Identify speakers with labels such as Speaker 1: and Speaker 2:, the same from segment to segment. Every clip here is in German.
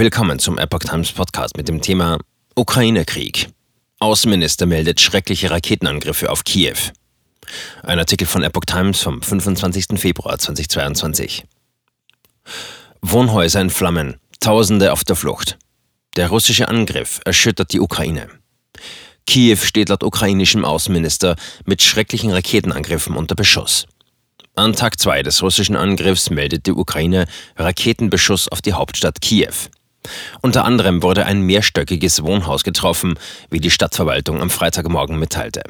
Speaker 1: Willkommen zum Epoch Times Podcast mit dem Thema Ukraine-Krieg. Außenminister meldet schreckliche Raketenangriffe auf Kiew. Ein Artikel von Epoch Times vom 25. Februar 2022. Wohnhäuser in Flammen, Tausende auf der Flucht. Der russische Angriff erschüttert die Ukraine. Kiew steht laut ukrainischem Außenminister mit schrecklichen Raketenangriffen unter Beschuss. An Tag 2 des russischen Angriffs meldet die Ukraine Raketenbeschuss auf die Hauptstadt Kiew. Unter anderem wurde ein mehrstöckiges Wohnhaus getroffen, wie die Stadtverwaltung am Freitagmorgen mitteilte.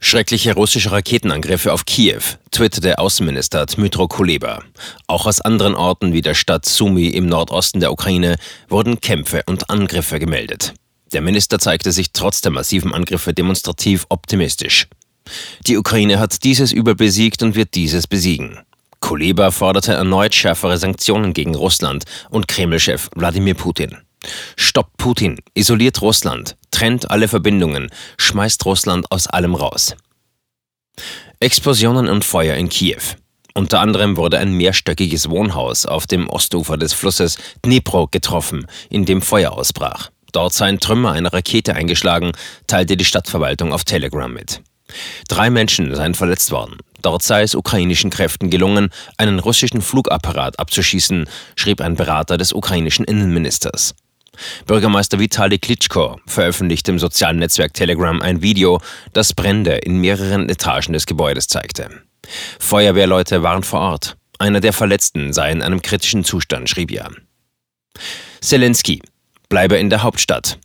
Speaker 1: Schreckliche russische Raketenangriffe auf Kiew, twitterte Außenminister Dmytro Kuleba. Auch aus anderen Orten wie der Stadt Sumy im Nordosten der Ukraine wurden Kämpfe und Angriffe gemeldet. Der Minister zeigte sich trotz der massiven Angriffe demonstrativ optimistisch. Die Ukraine hat dieses Übel besiegt und wird dieses besiegen. Kuleba forderte erneut schärfere Sanktionen gegen Russland und Kreml-Chef Wladimir Putin. Stoppt Putin, isoliert Russland, trennt alle Verbindungen, schmeißt Russland aus allem raus. Explosionen und Feuer in Kiew. Unter anderem wurde ein mehrstöckiges Wohnhaus auf dem Ostufer des Flusses Dnipro getroffen, in dem Feuer ausbrach. Dort seien Trümmer einer Rakete eingeschlagen, teilte die Stadtverwaltung auf Telegram mit. Drei Menschen seien verletzt worden. Dort sei es ukrainischen Kräften gelungen, einen russischen Flugapparat abzuschießen, schrieb ein Berater des ukrainischen Innenministers. Bürgermeister Vitali Klitschko veröffentlichte im sozialen Netzwerk Telegram ein Video, das Brände in mehreren Etagen des Gebäudes zeigte. Feuerwehrleute waren vor Ort. Einer der Verletzten sei in einem kritischen Zustand, schrieb er. Zelensky bleibe in der Hauptstadt.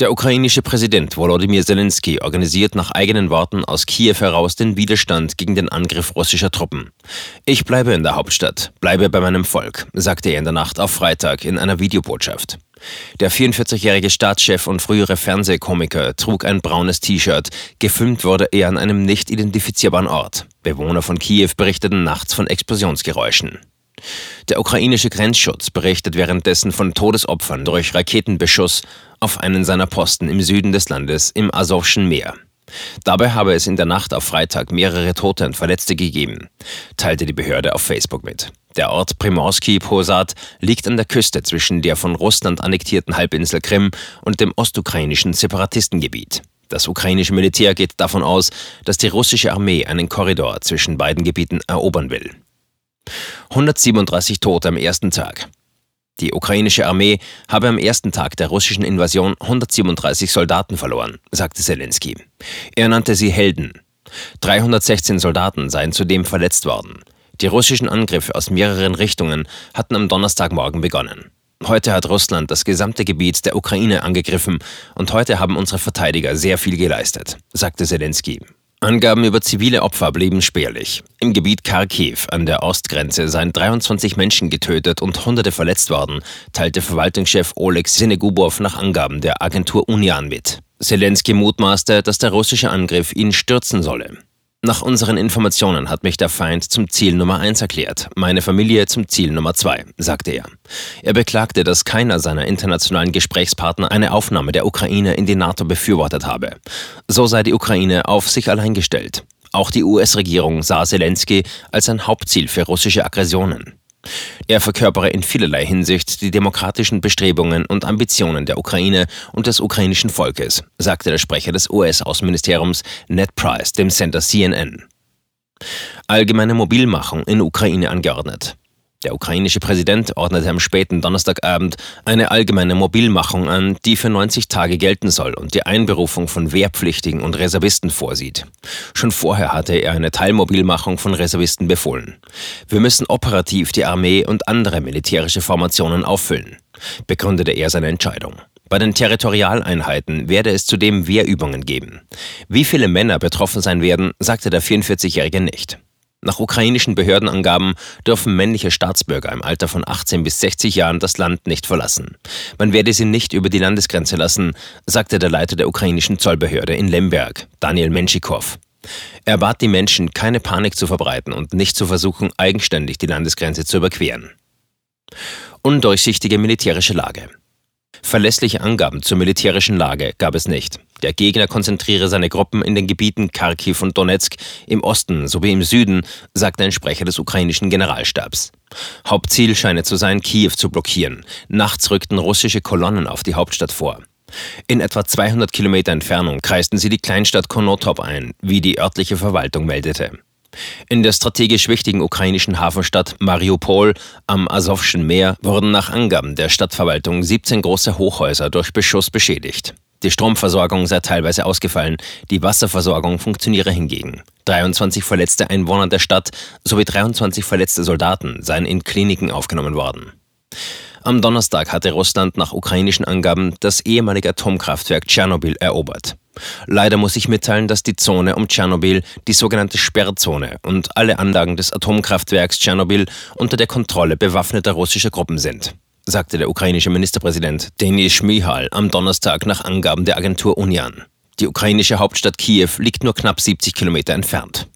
Speaker 1: Der ukrainische Präsident Volodymyr Zelensky organisiert nach eigenen Worten aus Kiew heraus den Widerstand gegen den Angriff russischer Truppen. Ich bleibe in der Hauptstadt, bleibe bei meinem Volk, sagte er in der Nacht auf Freitag in einer Videobotschaft. Der 44-jährige Staatschef und frühere Fernsehkomiker trug ein braunes T-Shirt. Gefilmt wurde er an einem nicht identifizierbaren Ort. Bewohner von Kiew berichteten nachts von Explosionsgeräuschen. Der ukrainische Grenzschutz berichtet währenddessen von Todesopfern durch Raketenbeschuss auf einen seiner Posten im Süden des Landes im Asowschen Meer. Dabei habe es in der Nacht auf Freitag mehrere Tote und Verletzte gegeben, teilte die Behörde auf Facebook mit. Der Ort Primorsky Posad liegt an der Küste zwischen der von Russland annektierten Halbinsel Krim und dem ostukrainischen Separatistengebiet. Das ukrainische Militär geht davon aus, dass die russische Armee einen Korridor zwischen beiden Gebieten erobern will. 137 Tote am ersten Tag. Die ukrainische Armee habe am ersten Tag der russischen Invasion 137 Soldaten verloren, sagte Zelensky. Er nannte sie Helden. 316 Soldaten seien zudem verletzt worden. Die russischen Angriffe aus mehreren Richtungen hatten am Donnerstagmorgen begonnen. Heute hat Russland das gesamte Gebiet der Ukraine angegriffen und heute haben unsere Verteidiger sehr viel geleistet, sagte Zelensky. Angaben über zivile Opfer blieben spärlich. Im Gebiet Kharkiv an der Ostgrenze seien 23 Menschen getötet und Hunderte verletzt worden, teilte Verwaltungschef Oleg Sinegubov nach Angaben der Agentur Unian mit. Zelensky mutmaßte, dass der russische Angriff ihn stürzen solle. Nach unseren Informationen hat mich der Feind zum Ziel Nummer eins erklärt, meine Familie zum Ziel Nummer zwei, sagte er. Er beklagte, dass keiner seiner internationalen Gesprächspartner eine Aufnahme der Ukraine in die NATO befürwortet habe. So sei die Ukraine auf sich allein gestellt. Auch die US-Regierung sah Zelensky als ein Hauptziel für russische Aggressionen. Er verkörpere in vielerlei Hinsicht die demokratischen Bestrebungen und Ambitionen der Ukraine und des ukrainischen Volkes, sagte der Sprecher des US-Außenministeriums Ned Price dem Center CNN. Allgemeine Mobilmachung in Ukraine angeordnet. Der ukrainische Präsident ordnete am späten Donnerstagabend eine allgemeine Mobilmachung an, die für 90 Tage gelten soll und die Einberufung von Wehrpflichtigen und Reservisten vorsieht. Schon vorher hatte er eine Teilmobilmachung von Reservisten befohlen. Wir müssen operativ die Armee und andere militärische Formationen auffüllen, begründete er seine Entscheidung. Bei den Territorialeinheiten werde es zudem Wehrübungen geben. Wie viele Männer betroffen sein werden, sagte der 44-Jährige nicht. Nach ukrainischen Behördenangaben dürfen männliche Staatsbürger im Alter von 18 bis 60 Jahren das Land nicht verlassen. Man werde sie nicht über die Landesgrenze lassen, sagte der Leiter der ukrainischen Zollbehörde in Lemberg, Daniel Menschikow. Er bat die Menschen, keine Panik zu verbreiten und nicht zu versuchen, eigenständig die Landesgrenze zu überqueren. Undurchsichtige militärische Lage. Verlässliche Angaben zur militärischen Lage gab es nicht. Der Gegner konzentriere seine Gruppen in den Gebieten Kharkiv und Donetsk im Osten sowie im Süden, sagte ein Sprecher des ukrainischen Generalstabs. Hauptziel scheine zu sein, Kiew zu blockieren. Nachts rückten russische Kolonnen auf die Hauptstadt vor. In etwa 200 Kilometer Entfernung kreisten sie die Kleinstadt Konotop ein, wie die örtliche Verwaltung meldete. In der strategisch wichtigen ukrainischen Hafenstadt Mariupol am Asowschen Meer wurden nach Angaben der Stadtverwaltung 17 große Hochhäuser durch Beschuss beschädigt. Die Stromversorgung sei teilweise ausgefallen, die Wasserversorgung funktioniere hingegen. 23 verletzte Einwohner der Stadt sowie 23 verletzte Soldaten seien in Kliniken aufgenommen worden. Am Donnerstag hatte Russland nach ukrainischen Angaben das ehemalige Atomkraftwerk Tschernobyl erobert. Leider muss ich mitteilen, dass die Zone um Tschernobyl, die sogenannte Sperrzone und alle Anlagen des Atomkraftwerks Tschernobyl unter der Kontrolle bewaffneter russischer Gruppen sind, sagte der ukrainische Ministerpräsident Denis Schmihal am Donnerstag nach Angaben der Agentur Union. Die ukrainische Hauptstadt Kiew liegt nur knapp 70 Kilometer entfernt.